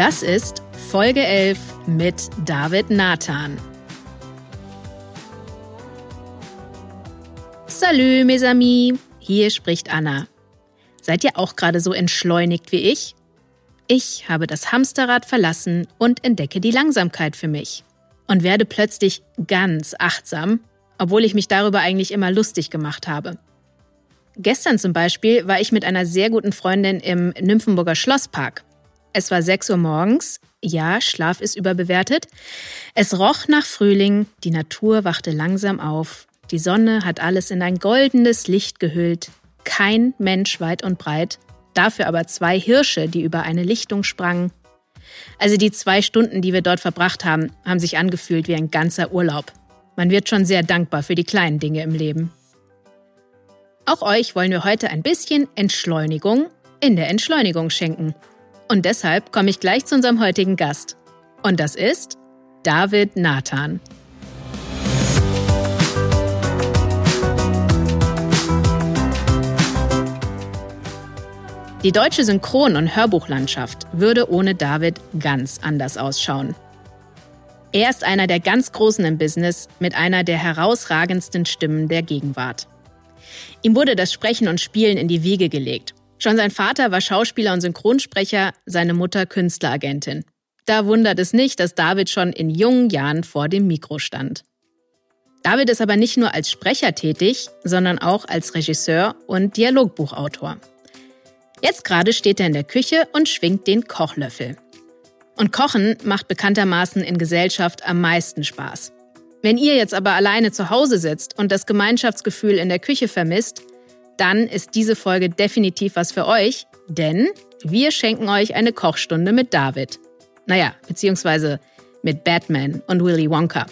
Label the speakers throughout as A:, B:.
A: Das ist Folge 11 mit David Nathan. Salut, mes amis. Hier spricht Anna. Seid ihr auch gerade so entschleunigt wie ich? Ich habe das Hamsterrad verlassen und entdecke die Langsamkeit für mich. Und werde plötzlich ganz achtsam, obwohl ich mich darüber eigentlich immer lustig gemacht habe. Gestern zum Beispiel war ich mit einer sehr guten Freundin im Nymphenburger Schlosspark. Es war 6 Uhr morgens. Ja, Schlaf ist überbewertet. Es roch nach Frühling, die Natur wachte langsam auf. Die Sonne hat alles in ein goldenes Licht gehüllt. Kein Mensch weit und breit. Dafür aber zwei Hirsche, die über eine Lichtung sprangen. Also die zwei Stunden, die wir dort verbracht haben, haben sich angefühlt wie ein ganzer Urlaub. Man wird schon sehr dankbar für die kleinen Dinge im Leben. Auch euch wollen wir heute ein bisschen Entschleunigung in der Entschleunigung schenken. Und deshalb komme ich gleich zu unserem heutigen Gast. Und das ist David Nathan. Die deutsche Synchron- und Hörbuchlandschaft würde ohne David ganz anders ausschauen. Er ist einer der ganz Großen im Business mit einer der herausragendsten Stimmen der Gegenwart. Ihm wurde das Sprechen und Spielen in die Wiege gelegt Schon sein Vater war Schauspieler und Synchronsprecher, seine Mutter Künstleragentin. Da wundert es nicht, dass David schon in jungen Jahren vor dem Mikro stand. David ist aber nicht nur als Sprecher tätig, sondern auch als Regisseur und Dialogbuchautor. Jetzt gerade steht er in der Küche und schwingt den Kochlöffel. Und Kochen macht bekanntermaßen in Gesellschaft am meisten Spaß. Wenn ihr jetzt aber alleine zu Hause sitzt und das Gemeinschaftsgefühl in der Küche vermisst, dann ist diese Folge definitiv was für euch, denn wir schenken euch eine Kochstunde mit David. Naja, beziehungsweise mit Batman und Willy Wonka.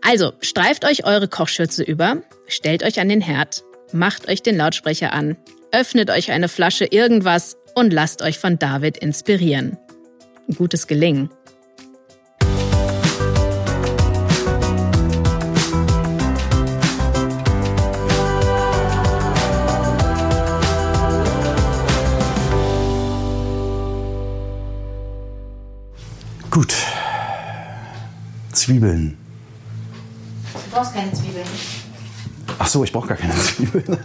A: Also, streift euch eure Kochschürze über, stellt euch an den Herd, macht euch den Lautsprecher an, öffnet euch eine Flasche irgendwas und lasst euch von David inspirieren. Gutes Gelingen.
B: Gut. Zwiebeln.
C: Du brauchst keine Zwiebeln.
B: Ach so, ich brauche gar keine Zwiebeln.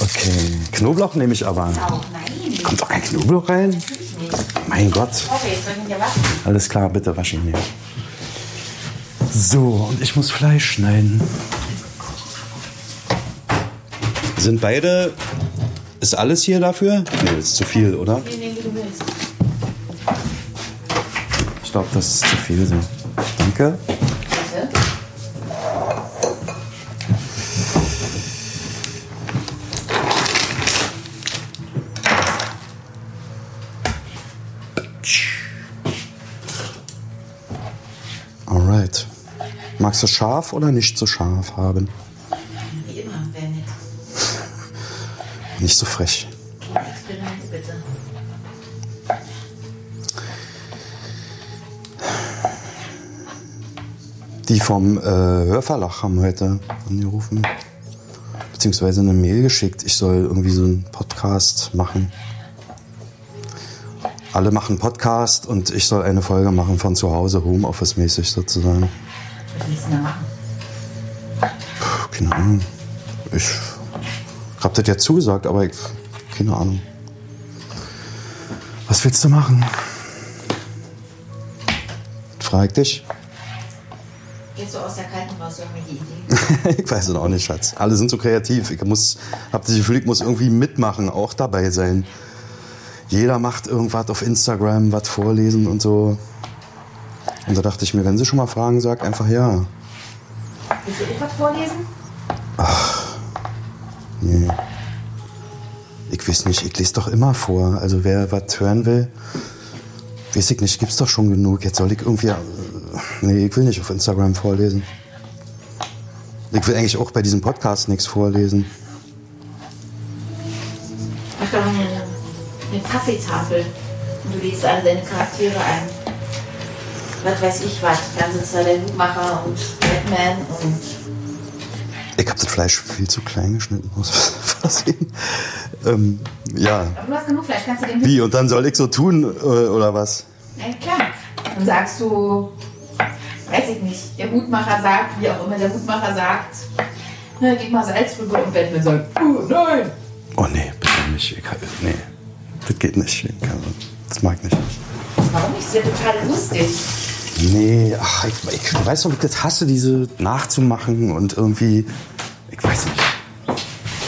B: okay. Knoblauch nehme ich aber.
C: Nein.
B: Kommt doch kein Knoblauch rein?
C: Natürlich nicht.
B: Mein Gott.
C: Okay, soll ich ihn dir waschen?
B: Alles klar, bitte wasch ihn mir. So, und ich muss Fleisch schneiden. Sind beide. Ist alles hier dafür? Nee, ist zu viel, oder?
C: Nee, nee, wie du willst.
B: Ich glaube, das ist zu viel so. Danke.
C: Bitte.
B: Alright. Magst du scharf oder nicht so scharf haben?
C: Wie immer, wäre nett.
B: Nicht so frech. Die vom äh, Hörverlag haben heute angerufen. Beziehungsweise eine Mail geschickt. Ich soll irgendwie so einen Podcast machen. Alle machen Podcast und ich soll eine Folge machen von zu Hause, Homeoffice-mäßig sozusagen.
C: Was willst du machen?
B: Keine Ahnung. Ich hab das ja zugesagt, aber ich, keine Ahnung. Was willst du machen? Frag dich.
C: So aus der kalten irgendwie die Idee.
B: ich weiß es auch nicht, Schatz. Alle sind so kreativ. Ich muss, hab das Gefühl, ich muss irgendwie mitmachen, auch dabei sein. Jeder macht irgendwas auf Instagram, was vorlesen und so. Und da dachte ich mir, wenn sie schon mal Fragen sagt, einfach ja.
C: Willst du etwas vorlesen?
B: Nee. Ich weiß nicht, ich lese doch immer vor. Also wer was hören will, weiß ich nicht, gibt's doch schon genug. Jetzt soll ich irgendwie. Nee, ich will nicht auf Instagram vorlesen. Ich will eigentlich auch bei diesem Podcast nichts vorlesen.
C: Mach doch eine, eine Kaffeetafel und du liest alle deine Charaktere ein. Was weiß ich was. Dann sitzt da der Hutmacher und Batman und
B: Ich habe das Fleisch viel zu klein geschnitten aus Versehen. Ähm, ja.
C: Aber du hast genug Fleisch, kannst du den
B: Wie? Und dann soll ich so tun, äh, oder was?
C: Ja, klar. Dann sagst du, weiß ich nicht, der Hutmacher sagt, wie auch immer der Hutmacher sagt, na, gib mal Salz rüber und Batman sagt, oh nein.
B: Oh nee, bitte nicht. Ich, nee, das geht nicht. Das mag ich nicht.
C: Warum nicht? Das ist ja total lustig.
B: Nee, ach, ich, ich weiß wie ich das hasse, diese nachzumachen und irgendwie. Ich weiß nicht.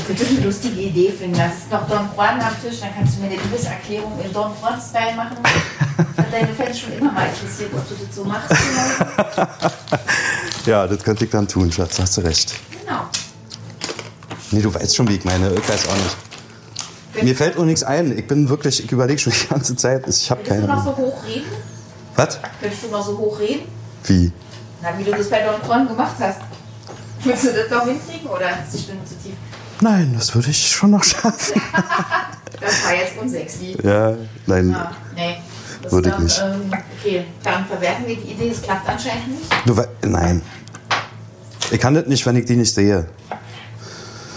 C: Ich würde eine lustige Idee finden. Das ist noch Don Juan am Tisch, dann kannst du mir eine Liebeserklärung in Don Juan-Style machen. Deine Fans schon immer mal interessiert, ob du das so machst.
B: Ja, das könnte ich dann tun, Schatz, hast du recht.
C: Genau.
B: Nee, du weißt schon, wie ich meine. Ich weiß auch nicht. Mir fällt auch nichts ein. Ich bin wirklich, ich überlege schon die ganze Zeit. Ich habe
C: Könntest du
B: keine
C: noch so
B: Ahnung.
C: hoch reden?
B: Was?
C: Könntest du noch so hoch reden?
B: Wie?
C: Na, wie du das bei Don Juan gemacht hast. Willst du das noch hinkriegen oder ist die Stimme zu tief?
B: Nein, das würde ich schon noch schaffen.
C: Das war jetzt unsexy.
B: Ja, nein.
C: Ja, nee. Das
B: Würde ich nicht.
C: Ähm, okay, dann verwerfen wir die Idee. Es klappt anscheinend nicht.
B: Wei- nein. Ich kann das nicht, wenn ich die nicht sehe.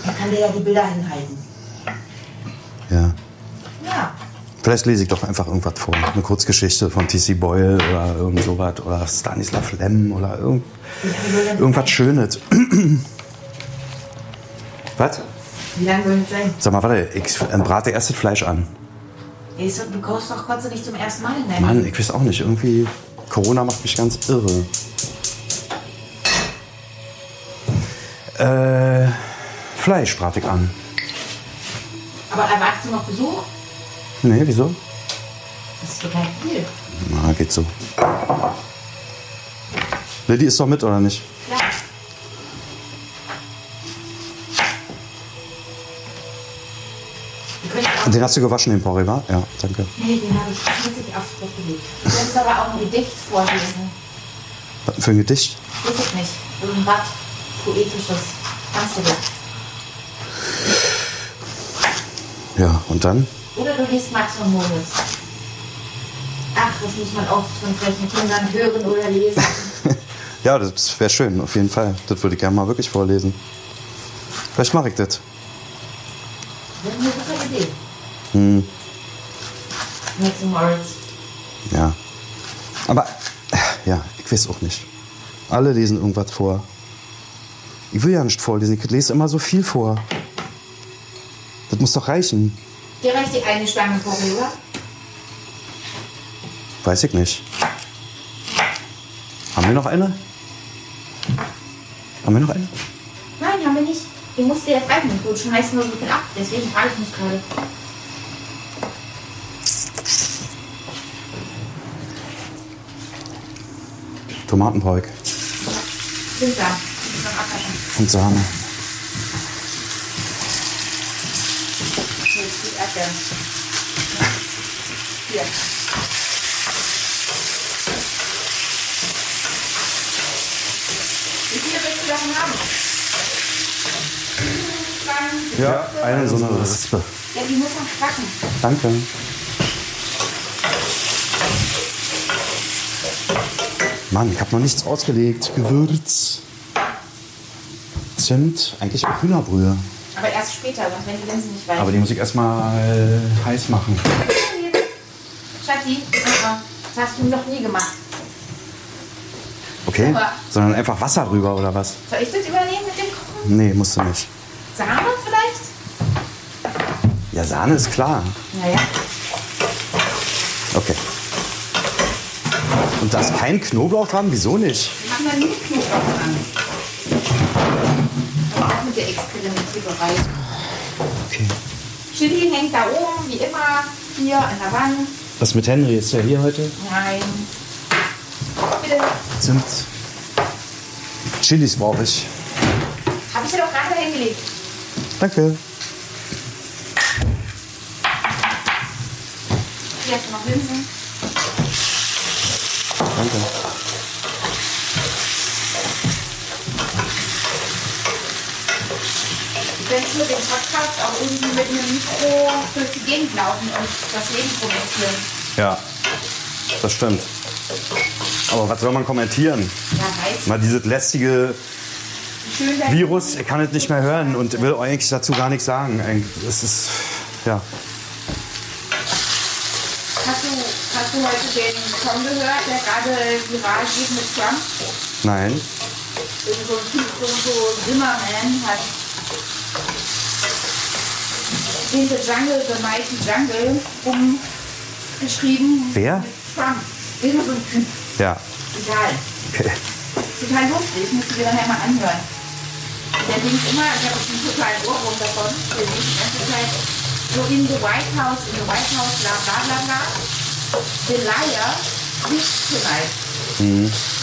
C: Er kann dir ja die Bilder hinhalten.
B: Ja.
C: Ja.
B: Vielleicht lese ich doch einfach irgendwas vor. Eine Kurzgeschichte von T.C. Boyle oder irgend sowas. Oder Stanislav Lem oder irgend, irgendwas Schönes. Was?
C: Wie lange soll das sein?
B: Sag mal, warte, ich brate erst das Fleisch an.
C: Ist Du kochst doch Kotze nicht zum ersten Mal deinem
B: Mann, ich weiß auch nicht. Irgendwie, Corona macht mich ganz irre. Äh, Fleisch brate ich an.
C: Aber erwartest du noch Besuch?
B: Nee, wieso?
C: Das ist total viel.
B: Na, geht so. Lilly ist doch mit, oder nicht? Den hast du gewaschen, den Porree, wa? Ja, danke.
C: Nee, den habe ich schließlich aufs Bett gelegt. Du kannst aber auch ein Gedicht vorlesen.
B: Was für ein Gedicht?
C: Weiß ich nicht. Irgendwas Poetisches. Kannst du das?
B: Ja, und dann?
C: Oder du liest Max und Moritz. Ach, das muss man oft von solchen Kindern hören oder lesen.
B: Ja, das wäre schön, auf jeden Fall. Das würde ich gerne mal wirklich vorlesen. Vielleicht mache ich das.
C: Das ist eine super Idee.
B: Hm,
C: Und Moritz.
B: ja. Aber, äh, ja, ich weiß auch nicht. Alle lesen irgendwas vor. Ich will ja nicht vorlesen, ich lese immer so viel vor. Das muss doch reichen.
C: Dir reicht die eine Stange vorüber.
B: Weiß ich nicht. Haben wir noch eine? Haben wir noch eine?
C: Nein, haben wir nicht. Die musst du jetzt reichen. Du schmeißt nur so viel ab. Deswegen frage ich mich gerade.
B: Tomaten brauche ich.
C: Sind da. Muss noch abwaschen.
B: Und Sahne.
C: Hier. Wie viele willst du davon haben?
B: Ja, eine so eine Rispe.
C: Ja, die muss noch backen.
B: Danke. Mann, ich habe noch nichts ausgelegt. Gewürz. Zimt. Eigentlich auch Hühnerbrühe.
C: Aber erst später, sonst werden die Linsen nicht weich.
B: Aber die muss ich erstmal heiß machen.
C: Schatzi, uh-uh. das hast du noch nie gemacht.
B: Okay?
C: Aber-
B: Sondern einfach Wasser rüber oder was?
C: Soll ich das übernehmen mit dem Kochen?
B: Nee, musst du nicht.
C: Sahne vielleicht?
B: Ja, Sahne ist klar.
C: Naja.
B: Okay. Und da ist kein Knoblauch dran? Wieso nicht?
C: Wir machen da nie Knoblauch dran. Aber auch mit der Experimentiererei.
B: Okay.
C: Chili hängt da oben, wie immer, hier an der Wand.
B: Was mit Henry? Ist er hier heute?
C: Nein. Bitte.
B: Zimt. Chilis brauche ich.
C: Hab ich dir doch gerade hingelegt.
B: Danke.
C: Könntest mit dem Podcast auch irgendwie mit einem Mikro durch die Gegend laufen und das Leben kommentieren.
B: Ja, das stimmt. Aber was soll man kommentieren?
C: Ja, weiß.
B: Mal dieses lästige Virus, er kann es nicht mehr hören und will eigentlich dazu gar nichts sagen. Es ist, ja.
C: Hast du, hast du heute den Song gehört, der gerade viral geht mit Trump?
B: Nein.
C: So ein Typ, so, so Zimmerman hat in the Jungle, the Mighty Jungle umgeschrieben.
B: Wer?
C: Trump. Irgend so ein Typ.
B: Ja.
C: Egal.
B: Okay.
C: Total lustig, musst du dir nachher mal anhören. Der singt immer, ich habe einen totalen Ohrwurm davon, der singt die ganze Zeit so in the White House, in the White House, bla bla bla bla. The Liar liegt tonight.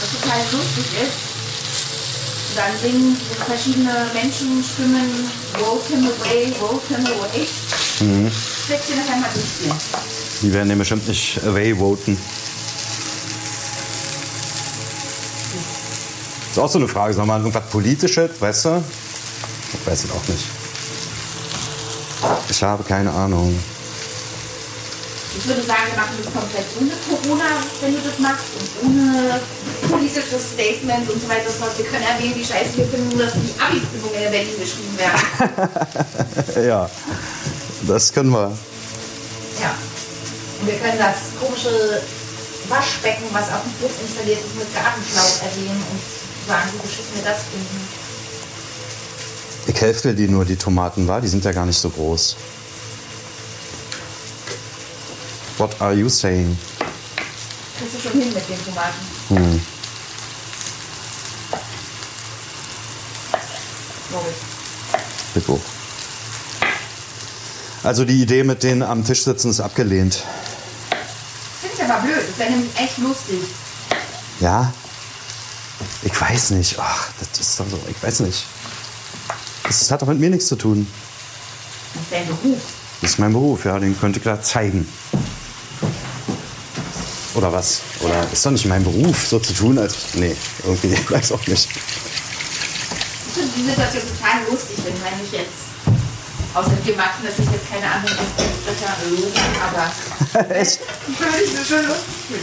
C: Was total lustig ist. Dann singen verschiedene Menschenstimmen, vote him away, vote him away. Mhm. Setz dir nachher mal durchgehen.
B: Die werden den bestimmt nicht away voten. Ist auch so eine Frage, soll man irgendwas Politisches, weißt du? Ich weiß es auch nicht. Ich habe keine Ahnung.
C: Ich würde sagen, wir machen das komplett ohne Corona, wenn du das machst, und ohne politisches Statement und so weiter. Wir können erwähnen, wie scheiße wir finden, dass die Abi-Prüfungen in Berlin geschrieben werden.
B: Ja, das können wir.
C: Ja. Und wir können das komische Waschbecken, was auf dem Bus installiert ist, mit Gartenschlauch erwähnen und sagen, wie beschissen wir das finden.
B: Ich helfe dir nur die Tomaten, war? Die sind ja gar nicht so groß. What are you saying?
C: Kriegst du schon hin mit den Tomaten.
B: Hm. Hoch. Also die Idee mit denen am Tisch sitzen ist abgelehnt.
C: Finde ich aber blöd. Das wäre nämlich echt lustig.
B: Ja? Ich weiß nicht. Ach, das ist doch so. Ich weiß nicht. Das hat doch mit mir nichts zu tun.
C: Das ist dein Beruf.
B: Das ist mein Beruf, ja. Den könnte ich da zeigen. Oder was? Oder ist doch nicht mein Beruf, so zu tun, als. Nee, irgendwie, ich weiß auch nicht.
C: Ich finde die Situation total lustig, wenn man mich jetzt. Außer wir machen natürlich jetzt keine anderen Sprecher, aber.
B: Echt?
C: Würde ich das schon lustig.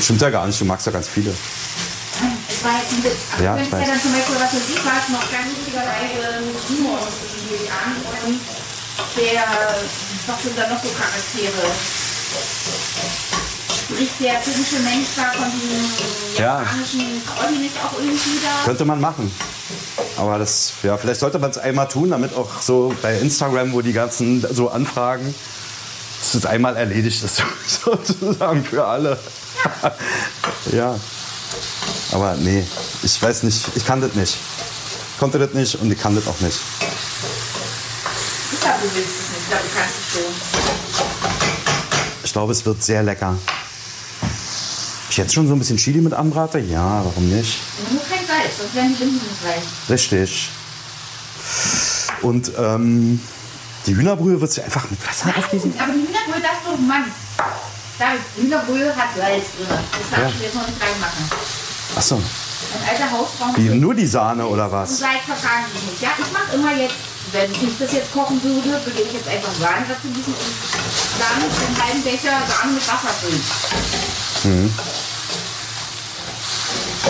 B: Stimmt ja gar nicht, du magst ja ganz viele.
C: Es war jetzt ein Witz. Aber
B: Ja,
C: du
B: ich
C: könntest ja dann zum Beispiel, was weiß ich was, noch ganz wichtigerweise Humor zwischen die an und der, was sind da noch so Charaktere? Spricht der typische Mensch da von diesem
B: Ja.
C: japanischen Trolli nicht auch irgendwie da?
B: Könnte man machen. Aber das, ja, vielleicht sollte man es einmal tun, damit auch so bei Instagram, wo die ganzen so Anfragen, dass es einmal erledigt ist, sozusagen für alle. ja. Aber nee, ich weiß nicht, ich kann das nicht. Konnte das nicht und ich kann das auch nicht.
C: Ich glaube, du willst es nicht. Ich glaube, du kannst es schon.
B: Ich glaube, es wird sehr lecker. Ich jetzt schon so ein bisschen Chili mit anbrate? Ja, warum nicht?
C: Nur kein Salz, sonst werden die Binden nicht rein.
B: Richtig. Und ähm, die Hühnerbrühe wird sie einfach mit Wasser aufgießen?
C: Aber die Hühnerbrühe darfst du, Mann. David, Hühnerbrühe hat Salz drin. Das darfst
B: Ja.
C: du jetzt noch nicht reinmachen.
B: Achso,
C: Ein alter Hausfrau.
B: wie nur die Sahne oder was?
C: Salz vertragen die nicht. Ja, ich mache immer jetzt, wenn ich das jetzt kochen würde, würde ich jetzt einfach Sahne dazu gießen und dann einen halben Becher Sahne mit Wasser füllen.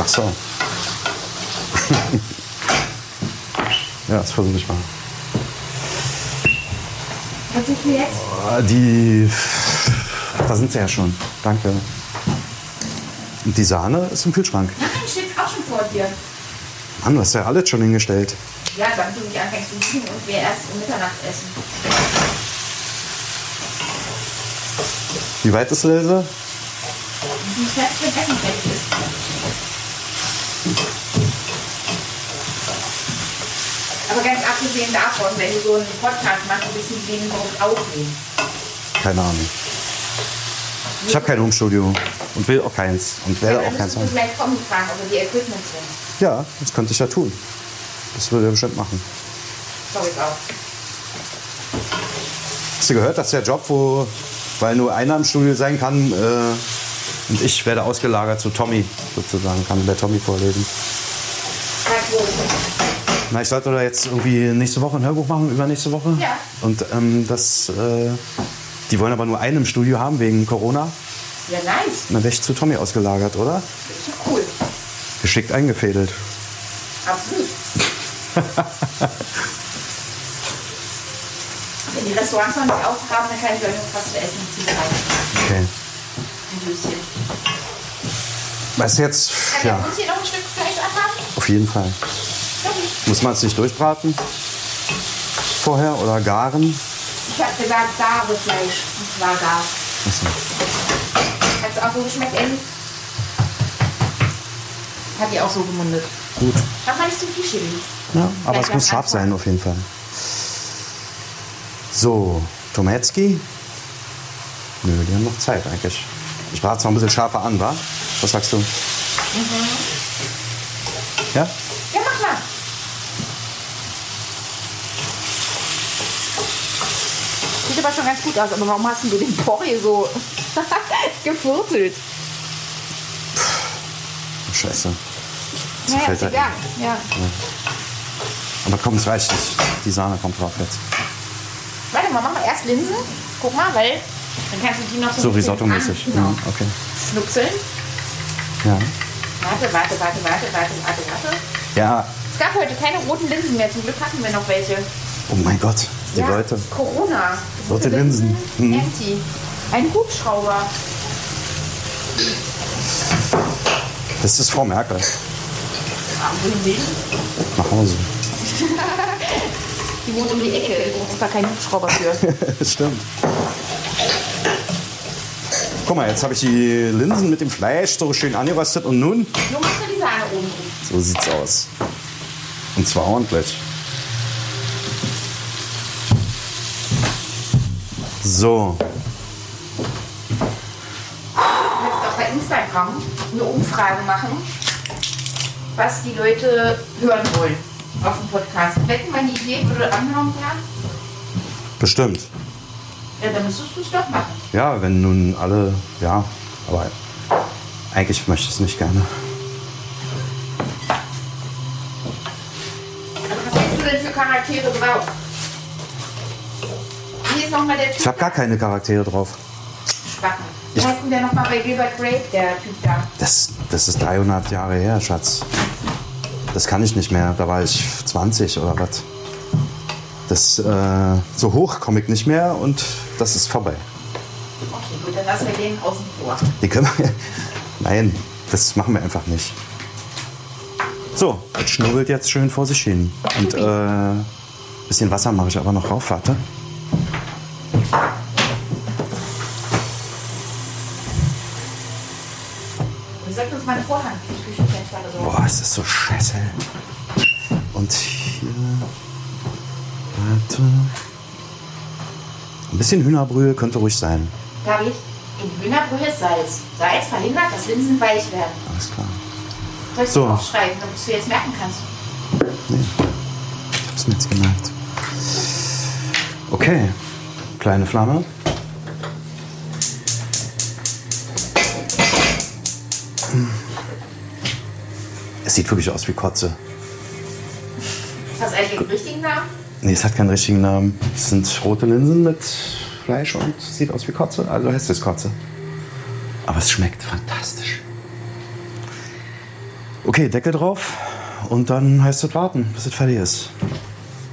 B: Ach so. ja, das versuche ich mal.
C: Was ist mir jetzt?
B: Ah, Die. Ach, da sind sie ja schon. Danke. Und die Sahne ist im Kühlschrank.
C: Nein, steht auch schon vor dir.
B: Mann, du hast ja alles schon hingestellt.
C: Ja, damit du nicht anfängst zu liegen und wir erst um Mitternacht essen.
B: Wie weit ist Ilse?
C: Wie fest wenn Essen fertig ist. Aber ganz abgesehen davon, wenn du so einen Podcast machst, müssen die den überhaupt aufnehmen.
B: Keine Ahnung. Ich habe kein Homestudio und will auch keins und werde
C: dann
B: auch keins haben.
C: vielleicht kommen fragen, ob er die Equipment sind.
B: Ja, das könnte ich ja tun. Das würde er bestimmt machen.
C: Glaube ich auch.
B: Hast du gehört, dass der Job, wo, weil nur einer im Studio sein kann, äh, und ich werde ausgelagert zu Tommy, sozusagen, kann bei Tommy vorlesen. Na, ich sollte da jetzt irgendwie nächste Woche ein Hörbuch machen, übernächste Woche.
C: Ja.
B: Und ähm, das, äh, die wollen aber nur einen im Studio haben wegen Corona.
C: Ja, nice.
B: Dann wäre ich zu Tommy ausgelagert, oder?
C: Cool.
B: Geschickt eingefädelt.
C: Absolut. Wenn die Restaurants noch nicht aufhaben, dann kann ich euch noch was zu essen zubereiten.
B: Okay. Weißt du jetzt,
C: Kann
B: ja,
C: uns hier noch ein Stück Fleisch abhaben?
B: auf jeden Fall. Muss man es nicht durchbraten? Vorher oder garen?
C: Ich habe gesagt, gare Fleisch. Und zwar gar.
B: Achso.
C: Hat es auch so geschmeckt, Elli? Hat die auch so gemundet.
B: Gut.
C: Mach mal nicht zu viel Chili.
B: Ja, aber es muss scharf sein, auf jeden Fall. So, Tometski. Nö, die haben noch Zeit eigentlich. Ich brate es noch ein bisschen scharfer an, wa? Was sagst du? Ja?
C: Ja, mach mal. Sieht aber schon ganz gut aus, aber warum hast du den Porree so gefurzelt?
B: Scheiße.
C: Naja,
B: fällt
C: ist
B: da
C: egal. Ja.
B: Aber komm, es reicht nicht. Die Sahne kommt drauf jetzt.
C: Warte mal, machen wir erst Linsen. Guck mal, weil kannst du die noch so,
B: So Risotto-mäßig.
C: Genau.
B: Mhm, okay.
C: Schnupseln.
B: Ja.
C: Warte, warte, warte, warte, warte, warte, warte.
B: Ja.
C: Es gab heute keine roten Linsen mehr. Zum Glück hatten wir noch welche.
B: Oh mein Gott, die
C: ja,
B: Leute.
C: Corona.
B: Rote Linsen. Mhm.
C: Empty. Ein Hubschrauber.
B: Das ist Frau Merkel. Nach Hause.
C: Die wohnt um die Ecke. Da ist da kein Hubschrauber für.
B: Stimmt. Guck mal, jetzt habe ich die Linsen mit dem Fleisch so schön angeröstet und nun,
C: Nur machst du die Sahne oben
B: so sieht's aus. Und zwar ordentlich. So,
C: Du kannst auch bei Instagram eine Umfrage machen, was die Leute hören wollen auf dem Podcast. Wetten, meine Idee würde angenommen werden?
B: bestimmt.
C: Ja, dann müsstest du es doch machen.
B: Ja, wenn nun alle, ja, aber eigentlich möchte ich es nicht gerne.
C: Was hast du denn für Charaktere drauf? Hier ist nochmal der Typ.
B: Ich habe gar keine Charaktere drauf.
C: Spacken. Wie heißt denn der nochmal bei Gilbert Grape, der Typ da?
B: Das, das ist 300 Jahre her, Schatz. Das kann ich nicht mehr. Da war ich 20 oder was. Das, äh, so hoch komme ich nicht mehr und das ist vorbei.
C: Okay, gut, dann lassen wir den außen vor.
B: Die können wir. Nein, das machen wir einfach nicht. So, das schnubbelt jetzt schön vor sich hin. Und äh, bisschen Wasser mache ich aber noch rauf, warte.
C: Wir sollten uns mal einen Vorhang.
B: Boah, es ist so scheiße. Und hier. Warte. Ein bisschen Hühnerbrühe könnte ruhig sein.
C: David, in Hühnerbrühe ist Salz. Salz verhindert, dass Linsen weich werden.
B: Alles klar.
C: Soll ich
B: so.
C: aufschreiben, damit du jetzt merken kannst?
B: Nee. Ich hab's mir jetzt gemerkt. Okay. Kleine Flamme. Es sieht wirklich aus wie Kotze.
C: Hast du eigentlich den richtigen Namen?
B: Nee, es hat keinen richtigen Namen. Es sind rote Linsen mit Fleisch und sieht aus wie Kotze. Also heißt es Kotze. Aber es schmeckt fantastisch. Okay, Deckel drauf. Und dann heißt es warten, bis es fertig ist.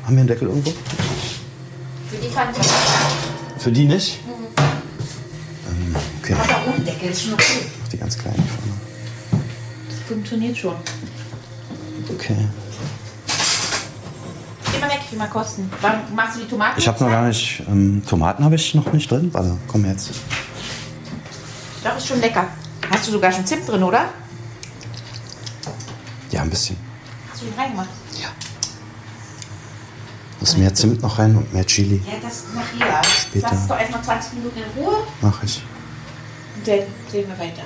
B: Haben wir einen Deckel irgendwo?
C: Für die fand ich
B: Für die nicht? Ähm, okay,
C: Aber ohne Deckel ist schon okay.
B: noch die ganz kleinen
C: funktioniert schon.
B: Okay.
C: Mal kosten. Wann machst du die Tomaten?
B: Ich habe noch gar nicht. Ähm, Tomaten habe ich noch nicht drin. Warte, komm jetzt.
C: Doch, ist schon lecker. Hast du sogar schon Zimt drin, oder?
B: Ja, ein bisschen.
C: Hast du den reingemacht?
B: Ja. Muss mehr Zimt noch rein und mehr Chili.
C: Ja, das nachher.
B: Später.
C: Lass es doch erstmal 20 Minuten in Ruhe
B: Mach ich.
C: und dann sehen wir weiter.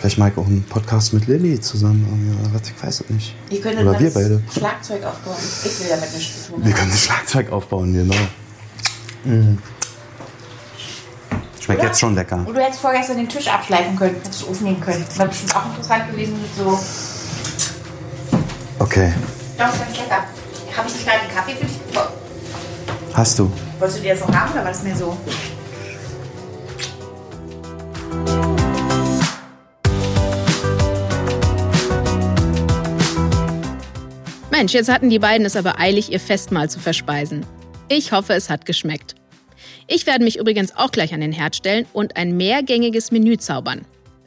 B: Vielleicht mache ich auch einen Podcast mit Lilly zusammen. irgendwie, Oder was, ich weiß es nicht.
C: Wir können
B: Oder wir
C: das
B: beide.
C: Schlagzeug aufbauen. Ich will damit nichts zu tun
B: Wir
C: haben.
B: können das Schlagzeug aufbauen, genau. Mhm. Schmeckt
C: Oder?
B: jetzt schon lecker.
C: Und du hättest vorgestern den Tisch abschleifen können, hättest du aufnehmen können. Wäre bestimmt auch interessant gewesen mit so.
B: Okay.
C: Doch, ist ganz lecker. Habe ich nicht gerade einen Kaffee für dich?
B: Hast du?
C: Wolltest du dir das noch haben oder war das mir so?
A: Mensch, jetzt hatten die beiden es aber eilig, ihr Festmahl zu verspeisen. Ich hoffe, es hat geschmeckt. Ich werde mich übrigens auch gleich an den Herd stellen und ein mehrgängiges Menü zaubern.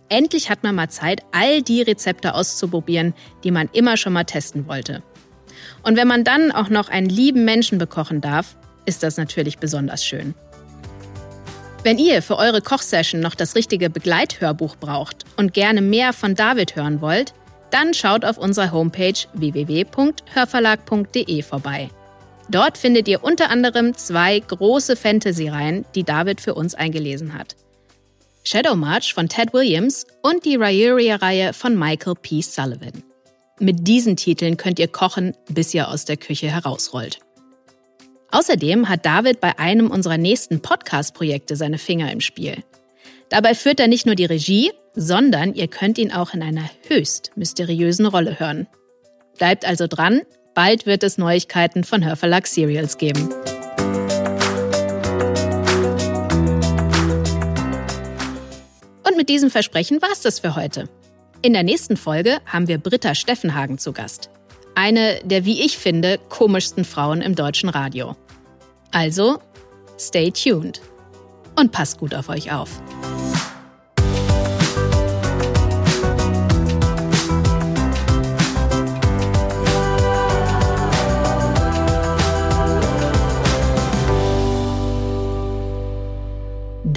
A: Endlich hat man mal Zeit, all die Rezepte auszuprobieren, die man immer schon mal testen wollte. Und wenn man dann auch noch einen lieben Menschen bekochen darf, ist das natürlich besonders schön. Wenn ihr für eure Kochsession noch das richtige Begleithörbuch braucht und gerne mehr von David hören wollt, dann schaut auf unserer Homepage www.hörverlag.de vorbei. Dort findet ihr unter anderem zwei große Fantasy-Reihen, die David für uns eingelesen hat. Shadow March von Ted Williams und die Rayuria-Reihe von Michael P. Sullivan. Mit diesen Titeln könnt ihr kochen, bis ihr aus der Küche herausrollt. Außerdem hat David bei einem unserer nächsten Podcast-Projekte seine Finger im Spiel. Dabei führt er nicht nur die Regie, sondern ihr könnt ihn auch in einer höchst mysteriösen Rolle hören. Bleibt also dran, bald wird es Neuigkeiten von Hörverlag Serials geben. Und mit diesem Versprechen war's das für heute. In der nächsten Folge haben wir Britta Steffenhagen zu Gast. Eine der, wie ich finde, komischsten Frauen im deutschen Radio. Also, stay tuned und passt gut auf euch auf.